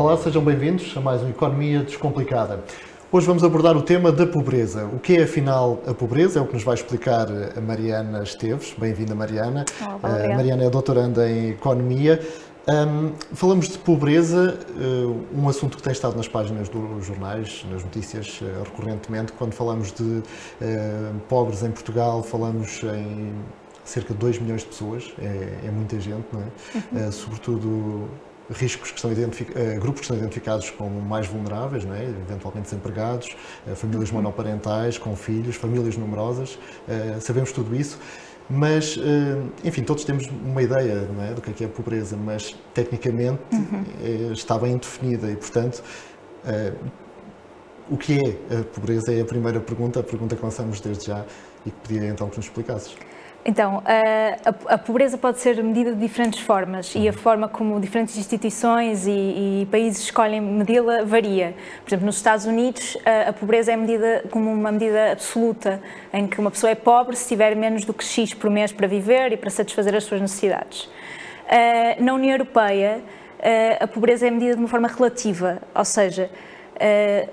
Olá, sejam bem-vindos a mais uma Economia Descomplicada. Hoje vamos abordar o tema da pobreza. O que é, afinal, a pobreza? É o que nos vai explicar a Mariana Esteves. Bem-vinda, Mariana. Olá, a Mariana é doutoranda em Economia. Um, falamos de pobreza, uh, um assunto que tem estado nas páginas dos jornais, nas notícias, uh, recorrentemente. Quando falamos de uh, pobres em Portugal, falamos em cerca de 2 milhões de pessoas, é, é muita gente, não é? Uhum. sobretudo riscos que estão grupos que estão identificados como mais vulneráveis, é? eventualmente desempregados, famílias uhum. monoparentais, com filhos, famílias numerosas, sabemos tudo isso. Mas, eh, enfim, todos temos uma ideia é, do que é, é a pobreza, mas tecnicamente uhum. Eh, está bem definida e, portanto, eh, o que é a pobreza é a primeira pergunta, a pergunta que lançamos desde já e que pedia então que nos explicasses. Então, a, a, pobreza pode ser medida de diferentes formas e a forma como diferentes instituições e, e países escolhem medi-la varia. Por exemplo, nos Estados Unidos, a, a, pobreza é medida como uma medida absoluta, em que uma pessoa é pobre se tiver menos do que X por mês para viver e para satisfazer as suas necessidades. Na União Europeia, a pobreza é medida de uma forma relativa, ou seja,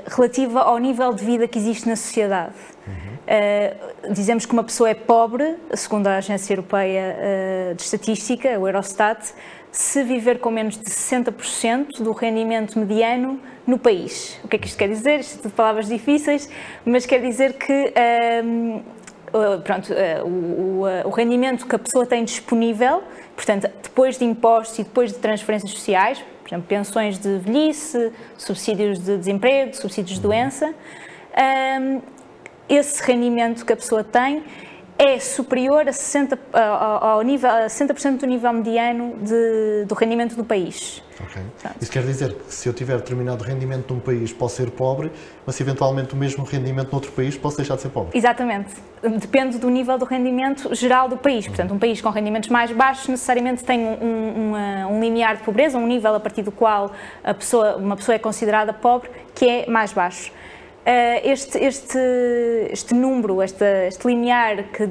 relativa ao nível de vida que existe na sociedade. Uh, dizemos que uma pessoa é pobre, segundo a Agência Europeia uh, de Estatística, o Eurostat, se viver com menos de 60% do rendimento mediano no país. O que é que isto quer dizer? Isto são palavras difíceis, mas quer dizer que uh, pronto, o, o, rendimento que a pessoa tem disponível, portanto, depois de impostos e depois de transferências sociais, por exemplo, pensões de velhice, subsídios de desemprego, subsídios de doença, esse rendimento que a pessoa tem é superior a 60%, ao nível, a 60 do nível mediano de, do rendimento do país. Okay. Isso quer dizer que se eu tiver determinado rendimento num país posso ser pobre, mas se eventualmente o mesmo rendimento noutro país posso deixar de ser pobre? Exatamente. Depende do nível do rendimento geral do país. Portanto, um país com rendimentos mais baixos necessariamente tem um, um, um limiar de pobreza, um nível a partir do qual a pessoa, uma pessoa é considerada pobre, que é mais baixo. Eh, este, este, este número, este, este limiar que,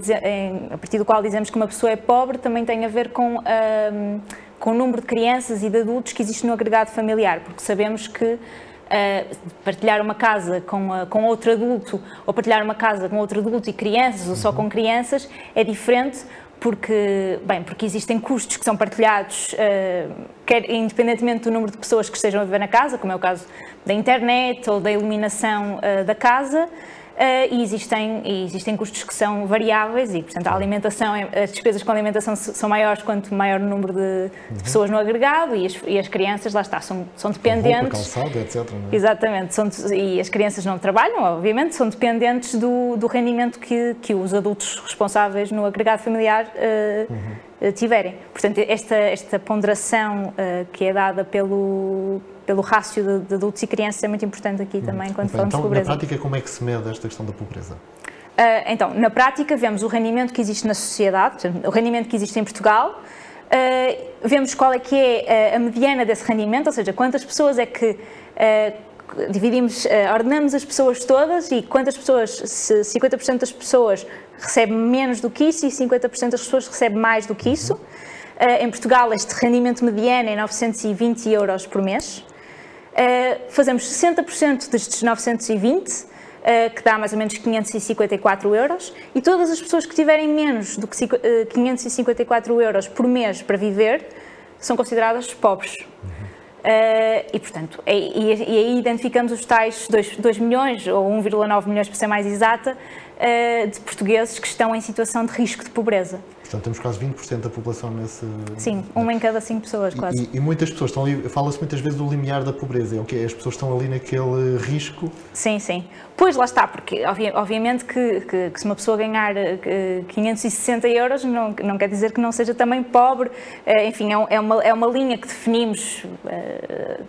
a partir do qual dizemos que uma pessoa é pobre, também tem a ver com, um, ehm, com o número de crianças e de adultos que existe no agregado familiar, porque sabemos que uh, partilhar uma casa com, uh, com outro adulto ou partilhar uma casa com outro adulto e crianças ou só com crianças é diferente porque, bem, porque existem custos que são partilhados, uh, quer independentemente do número de pessoas que estejam a viver na casa, como é o caso da internet ou da iluminação uh, da casa, Uh, e, existem, e existem custos que são variáveis e, portanto, a alimentação, é, as despesas com alimentação são maiores quanto maior o número de, uhum. de pessoas no agregado e as, e as, crianças, lá está, são, são dependentes. Roupa, calçado, etc. É? Exatamente, são, e as crianças não trabalham, obviamente, são dependentes do, do rendimento que, que os adultos responsáveis no agregado familiar uh, uhum. tiverem. Portanto, esta, esta ponderação uh, que é dada pelo pelo rácio de, de, adultos e crianças é muito importante aqui também quando falamos então, de pobreza. Na prática, como é que se mede esta questão da pobreza? Uh, então, na prática, vemos o rendimento que existe na sociedade, o rendimento que existe em Portugal, uh, vemos qual é que é a mediana desse rendimento, ou seja, quantas pessoas é que uh, dividimos, ordenamos as pessoas todas e quantas pessoas, se 50% das pessoas recebem menos do que isso e 50% das pessoas recebem mais do que isso. Em Portugal, este rendimento mediano é 920 euros por mês. Uh, fazemos 60% destes 920, uh, eh, que dá mais ou menos 554 euros, e todas as pessoas que tiverem menos do que uh, eh, 554 euros por mês para viver são consideradas pobres. Uh, e, portanto, e, e, aí identificamos os tais 2, 2 milhões, ou 1,9 milhões para ser mais exata, uh, de portugueses que estão em situação de risco de pobreza. Portanto, temos quase 20% da população nesse. Sim, uma em cada cinco pessoas, quase. E, e muitas pessoas estão ali, fala-se muitas vezes do limiar da pobreza, é o que As pessoas estão ali naquele risco. Sim, sim. Pois lá está, porque obviamente que, que, que se uma pessoa ganhar 560 eh, euros não, não quer dizer que não seja também pobre. Eh, enfim, é, é uma, é uma linha que definimos. Eh,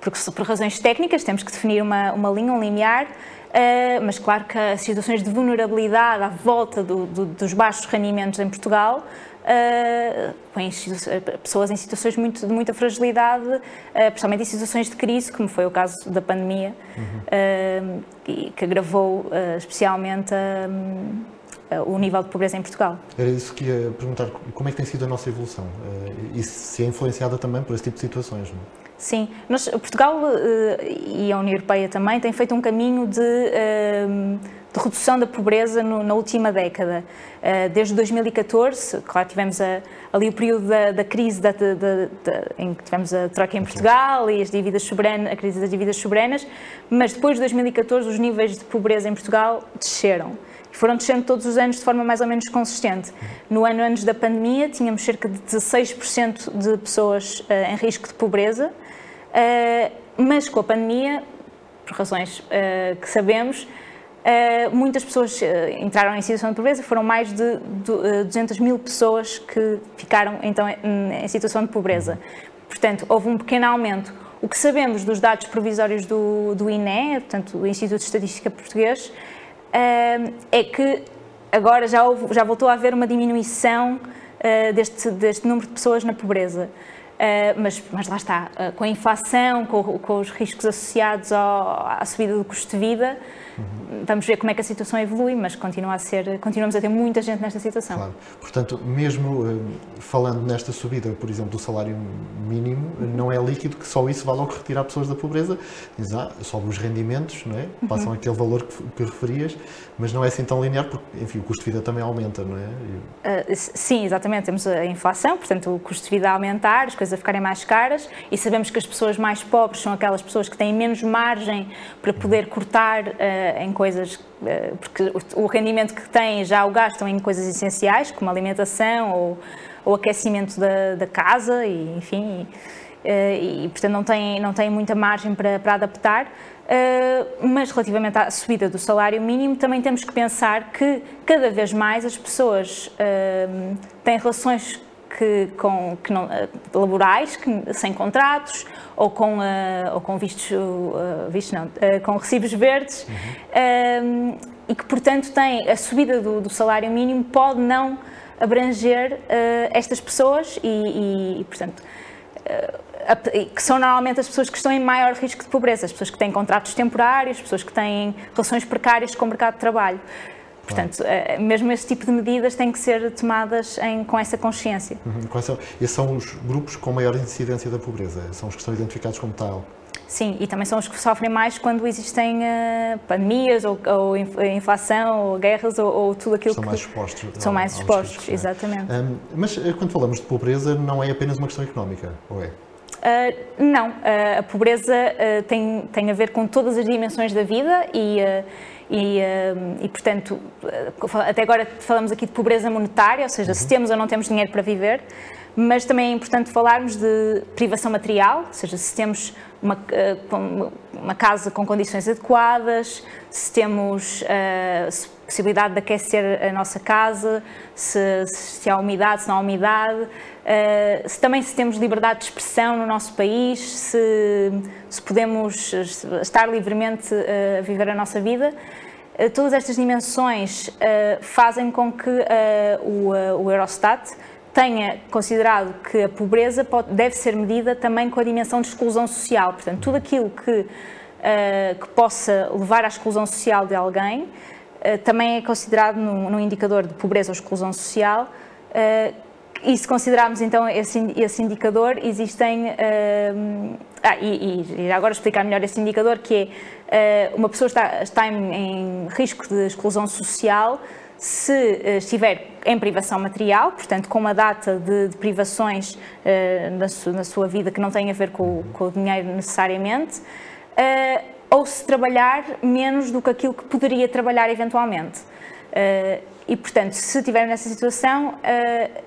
porque por razões técnicas temos que definir uma, uma linha, um limiar, Uh, mas claro que as situações de vulnerabilidade à volta do, do, dos baixos rendimentos em Portugal uh, pessoas em situações muito, de muita fragilidade, uh, principalmente em situações de crise, como foi o caso da pandemia, uhum. uh, que agravou especialmente o nível de pobreza em Portugal. Era isso que ia perguntar, como é que tem sido a nossa evolução? e se é influenciada também por esse tipo de situações? Não? Sim, Nós, Portugal e a União Europeia também têm feito um caminho de de redução da pobreza no, na última década. Uh, desde 2014, claro, tivemos a, ali o período da, da crise da, da, em que tivemos a troca em Portugal e as dívidas soberanas, a crise das dívidas soberanas, mas depois de 2014 os níveis de pobreza em Portugal desceram. Foram descendo todos os anos de forma mais ou menos consistente. No ano antes da pandemia, tínhamos cerca de 16% de pessoas uh, em risco de pobreza, mas com a pandemia, por razões que sabemos, Uh, muitas pessoas entraram em situação de pobreza, foram mais de, de uh, 200 mil pessoas que ficaram então em, situação de pobreza. Portanto, houve um pequeno aumento. O que sabemos dos dados provisórios do, do INE, portanto, do Instituto de Estatística Português, é que agora já, houve, já voltou a haver uma diminuição deste, deste número de pessoas na pobreza. Mas, mas lá está, com a inflação, com, com os riscos associados ao, à subida do custo de vida, Uhum. Vamos ver como é que a situação evolui, mas continua a ser, continuamos a ter muita gente nesta situação. Claro. Portanto, mesmo uh, falando nesta subida, por exemplo, do salário mínimo, não é líquido que só isso vá logo retirar pessoas da pobreza. Diz, ah, sobe os rendimentos, não é? Uhum. passam uhum. aquele valor que, que, referias, mas não é assim tão linear, porque, enfim, o custo de vida também aumenta, não é? Uh, sim, exatamente. Temos a inflação, portanto, o custo de vida a aumentar, as coisas a ficarem mais caras, e sabemos que as pessoas mais pobres são aquelas pessoas que têm menos margem para poder cortar uh, em coisas, eh, porque o rendimento que têm já o gastam em coisas essenciais, como alimentação ou, aquecimento da, da, casa, e, enfim, e, eh, e, portanto não têm, não têm muita margem para, para adaptar. Eh, mas relativamente à subida do salário mínimo, também temos que pensar que cada vez mais as pessoas têm relações que, com, que não, laborais, que, sem contratos, ou com, uh, ou com vistos, uh, vistos não, uh, com recibos verdes, uhum. e que, portanto, tem a subida do, do salário mínimo pode não abranger estas pessoas e, e portanto, que são normalmente as pessoas que estão em maior risco de pobreza, as pessoas que têm contratos temporários, as pessoas que têm relações precárias com o mercado de trabalho. Portanto, claro. mesmo esse tipo de medidas têm que ser tomadas em, com essa consciência. Uhum. Quais são, esses são os grupos com maior incidência da pobreza? São os que estão identificados como tal? Sim, e também são os que sofrem mais quando existem uh, pandemias, ou, ou, inflação, ou guerras, ou, ou tudo aquilo são que... Mais expostos, são mais expostos. Riscos, é? exatamente. Um, mas eh, quando falamos de pobreza, não é apenas uma questão económica, ou é? Uh, não, uh, a pobreza uh, tem, tem a ver com todas as dimensões da vida e, e, e, portanto, até agora falamos aqui de pobreza monetária, ou seja, uhum. se temos ou não temos dinheiro para viver, mas também é importante falarmos de privação material, ou seja, se temos uma, uma casa com condições adequadas, se temos uh, possibilidade de aquecer a nossa casa, se, se há umidade, se não há umidade, uh, se também se temos liberdade de expressão no nosso país, se, se podemos estar livremente uh, a viver a nossa vida. todas estas dimensões fazem com que o, o Eurostat tenha considerado que a pobreza pode, deve ser medida também com a dimensão de exclusão social. Portanto, tudo aquilo que, uh, que possa levar à exclusão social de alguém também é considerado num, indicador de pobreza ou exclusão social. Uh, e se considerarmos então esse, esse indicador, existem. ah, e, e, agora explicar melhor esse indicador, que é uma pessoa está, está em, em risco de exclusão social se estiver em privação material, portanto, com uma data de, de privações na, su, na, sua vida que não tem a ver com, com o dinheiro necessariamente, ou se trabalhar menos do que aquilo que poderia trabalhar eventualmente. e, portanto, se estiver nessa situação,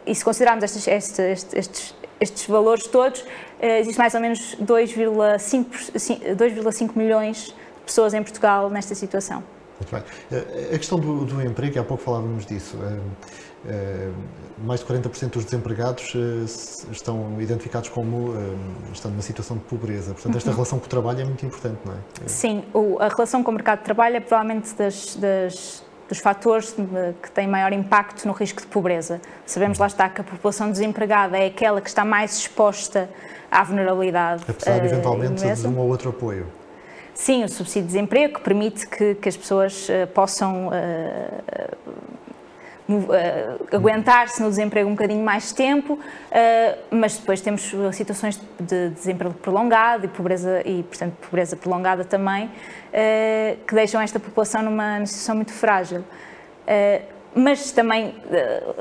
e se considerarmos estes, estes, estes, estes valores todos, existe mais ou menos 2,5 milhões de pessoas em Portugal nesta situação. Muito bem. A questão do, do emprego, há pouco falávamos disso. Eh, eh, mais de 40% dos desempregados estão identificados como estando numa situação de pobreza. Portanto, esta uhum. relação com o trabalho é muito importante, não é? Sim, a relação com o mercado de trabalho é provavelmente das, das dos fatores que têm maior impacto no risco de pobreza. Sabemos lá está que a população desempregada é aquela que está mais exposta à vulnerabilidade. Apesar, eventualmente, de um ou outro apoio. Sim, o subsídio de desemprego que permite que, que as pessoas uh, possam uh, uh, aguentar-se no desemprego um bocadinho mais tempo, uh, mas depois temos situações de desemprego prolongado e pobreza, e, portanto, pobreza prolongada também, uh, que deixam esta população numa situação muito frágil. mas também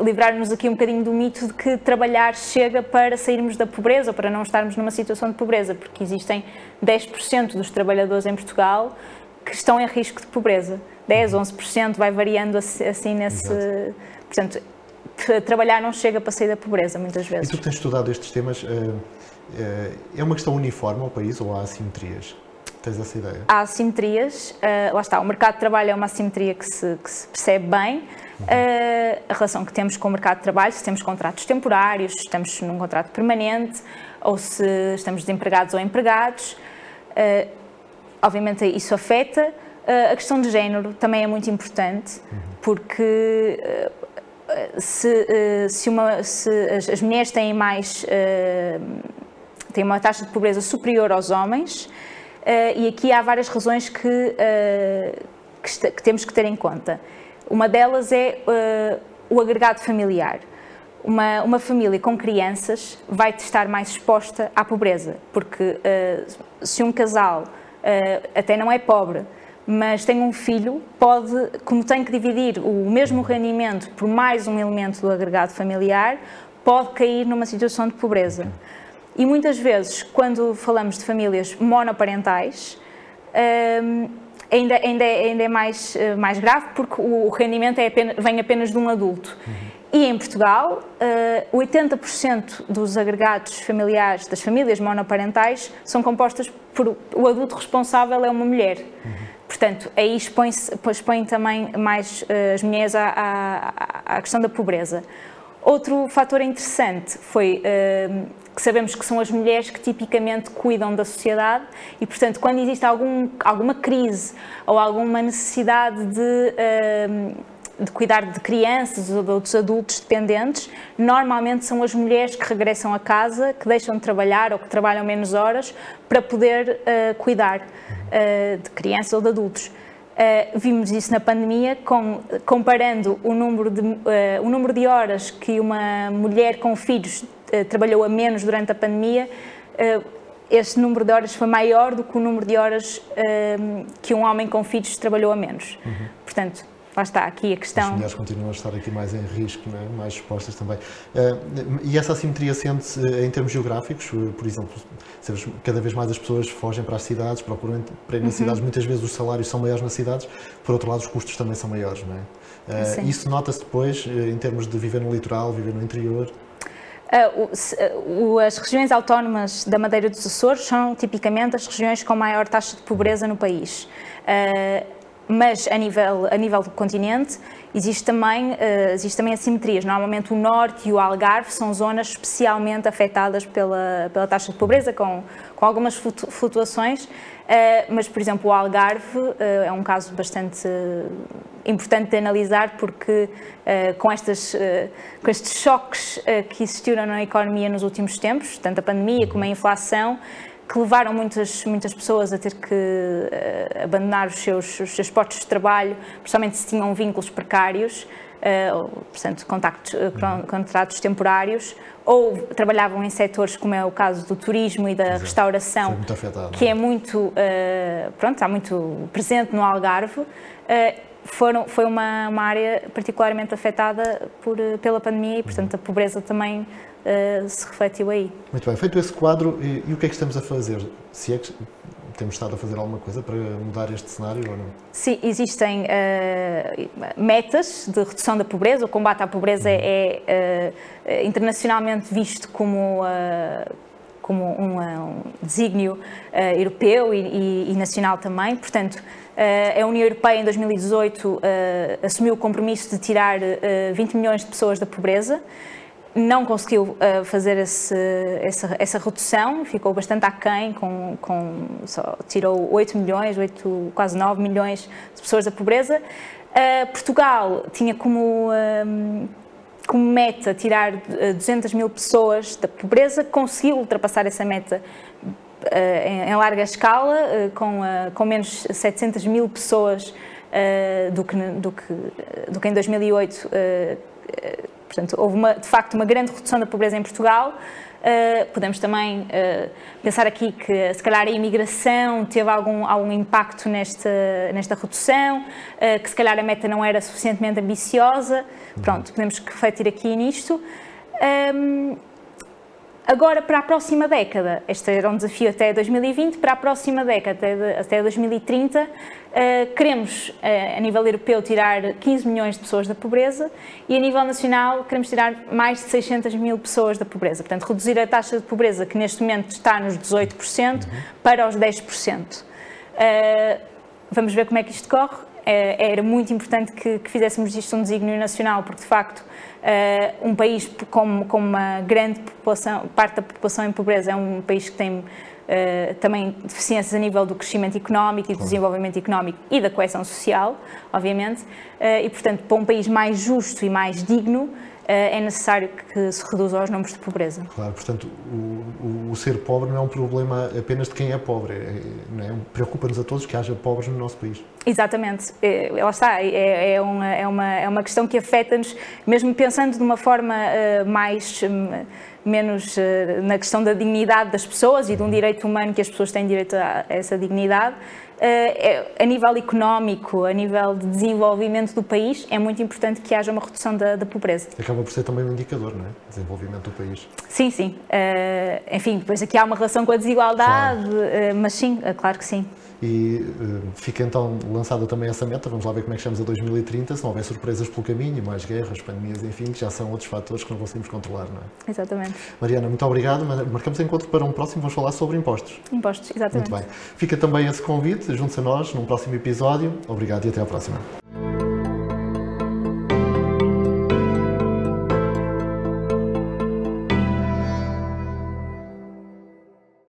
livrar-nos aqui um bocadinho do mito de que trabalhar chega para sairmos da pobreza ou para não estarmos numa situação de pobreza, porque existem 10% dos trabalhadores em Portugal que estão em risco de pobreza. 10, 11%, vai variando assim nesse. Exato. Portanto, trabalhar não chega para sair da pobreza, muitas vezes. E tu que tens estudado estes temas, eh, eh, é uma questão uniforme ao país ou há assimetrias? Tens essa ideia? Há assimetrias, eh, lá está, o mercado de trabalho é uma assimetria que se, que se percebe bem. Uhum. a relação que temos com o mercado de trabalho, se temos contratos temporários, se estamos num contrato permanente, ou se estamos desempregados ou empregados, obviamente isso afeta. Uh, a questão de género também é muito importante, porque uh, se, uh, se, uma, se as, mulheres têm mais têm uma taxa de pobreza superior aos homens, e aqui há várias razões que, que, que, temos que ter em conta. Uma delas é o agregado familiar. Uma, uma, família com crianças vai estar mais exposta à pobreza, porque se um casal até não é pobre, mas tem um filho, pode, como tem que dividir o mesmo rendimento por mais um elemento do agregado familiar, pode cair numa situação de pobreza. E muitas vezes, quando falamos de famílias monoparentais, hum, ainda, ainda, é, ainda é mais, eh, mais grave porque o rendimento é apenas, vem apenas de um adulto. E em Portugal, 80% eh, dos agregados familiares das famílias monoparentais são compostas por o adulto responsável é uma mulher. Portanto, aí expõe, expõe também mais uh, as mulheres à, à, à, questão da pobreza. Outro fator interessante foi uh, que sabemos que são as mulheres que tipicamente cuidam da sociedade e, portanto, quando existe algum, alguma crise ou alguma necessidade de. Uh, de cuidar de crianças ou de outros adultos dependentes, normalmente são as mulheres que regressam a casa, que deixam de trabalhar ou que trabalham menos horas para poder uh, cuidar uh, de crianças ou de adultos. Uh, vimos isso na pandemia, com, comparando o número, de, o número de horas que uma mulher com filhos trabalhou a menos durante a pandemia, esse número de horas foi maior do que o número de horas que um homem com filhos trabalhou a menos. Uhum. Portanto, lá está aqui a questão. As mulheres continuam a estar aqui mais em risco, é? mais expostas também. Uh, e essa assimetria sente-se em termos geográficos, eh, por exemplo, cada vez mais as pessoas fogem para as cidades, procuram para ir nas uhum. cidades, muitas vezes os salários são maiores nas cidades, por outro lado os custos também são maiores, não é? Uh, isso nota-se depois em termos de viver no litoral, viver no interior? As regiões autónomas da Madeira dos Açores são tipicamente as regiões com maior taxa de pobreza no país. Mas a nível, a nível do continente existe também, uh, existe também assimetrias. Normalmente o norte e o Algarve são zonas especialmente afetadas pela, pela taxa de pobreza, com, com algumas flutuações, uh, mas, por exemplo, o Algarve uh, é um caso bastante importante de analisar porque com, estas, com estes choques que existiram na economia nos últimos tempos, tanto a pandemia como a inflação, que levaram muitas, muitas pessoas a ter que uh, abandonar os seus, os seus postos de trabalho, principalmente se tinham vínculos precários, uh, portanto, contactos, uh, contratos temporários, ou trabalhavam em setores como é o caso do turismo e da Exato. restauração, afetado, que é muito, pronto, está muito presente no Algarve. Foram, foi uma, uma área particularmente afetada por, pela pandemia e, portanto, a pobreza também uh, se refletiu aí. Muito bem, feito esse quadro, e, e, o que é que estamos a fazer? Se é que temos estado a fazer alguma coisa para mudar este cenário ou não? Sim, existem uh, metas de redução da pobreza. O combate à pobreza uhum. é uh, internacionalmente visto como como um, um desígnio uh, europeu e, e, e, nacional também. Portanto, a União Europeia em 2018 uh, assumiu o compromisso de tirar 20 milhões de pessoas da pobreza. Não conseguiu uh, fazer esse, essa, essa, redução, ficou bastante aquém, com, com, só tirou 8 milhões, 8, quase 9 milhões de pessoas da pobreza. Uh, Portugal tinha como, um, como meta tirar 200 mil pessoas da pobreza, conseguiu ultrapassar essa meta em, em, larga escala, com, com menos 700 mil pessoas do, que, do, que, do que em 2008. portanto, houve uma, de facto uma grande redução da pobreza em Portugal. Uh, podemos também uh, pensar aqui que se calhar a imigração teve algum, algum impacto nesta, nesta redução, uh, que se calhar a meta não era suficientemente ambiciosa. Pronto, podemos refletir aqui nisto. Um, agora, para a próxima década, este era um desafio até 2020, para a próxima década, até, até 2030, Uh, queremos, uh, a nível europeu, tirar 15 milhões de pessoas da pobreza e, a nível nacional, queremos tirar mais de 600 mil pessoas da pobreza. Portanto, reduzir a taxa de pobreza, que neste momento está nos 18%, uhum. para os 10%. Uh, eh, vamos ver como é que isto corre. Era muito importante que, que, fizéssemos disto um desígnio nacional, porque, de facto, um país com, com uma grande população, parte da população em pobreza é um país que tem Uh, também deficiências a nível do crescimento económico e do desenvolvimento económico e da coesão social, obviamente, uh, e portanto, para um país mais justo e mais digno, eh, é necessário que se reduza os números de pobreza. Claro, portanto, o, o, o ser pobre não é um problema apenas de quem é pobre, é, é, preocupa-nos a todos que haja pobres no nosso país. Exatamente, é, lá está, é, é, uma, é, uma, é uma questão que afeta-nos, mesmo pensando de uma forma uh, mais. Um, menos uh, na questão da dignidade das pessoas e de um direito humano que as pessoas têm direito a, a essa dignidade, a nível económico, a nível de desenvolvimento do país, é muito importante que haja uma redução da, da pobreza. Acaba por ser também um indicador, não é? Desenvolvimento do país. Sim, sim. Uh, enfim, depois aqui há uma relação com a desigualdade, claro. mas sim, claro que sim. E uh, fica então lançada também essa meta, vamos lá ver como é que chegamos a 2030, se não houver surpresas pelo caminho, mais guerras, pandemias, enfim, que já são outros fatores que não conseguimos controlar, não é? Exatamente. Mariana, muito obrigado. Marcamos encontro para um próximo, vamos falar sobre impostos. Impostos, exatamente. Muito bem. Fica também esse convite, junte-se a nós num próximo episódio. Obrigado e até à próxima.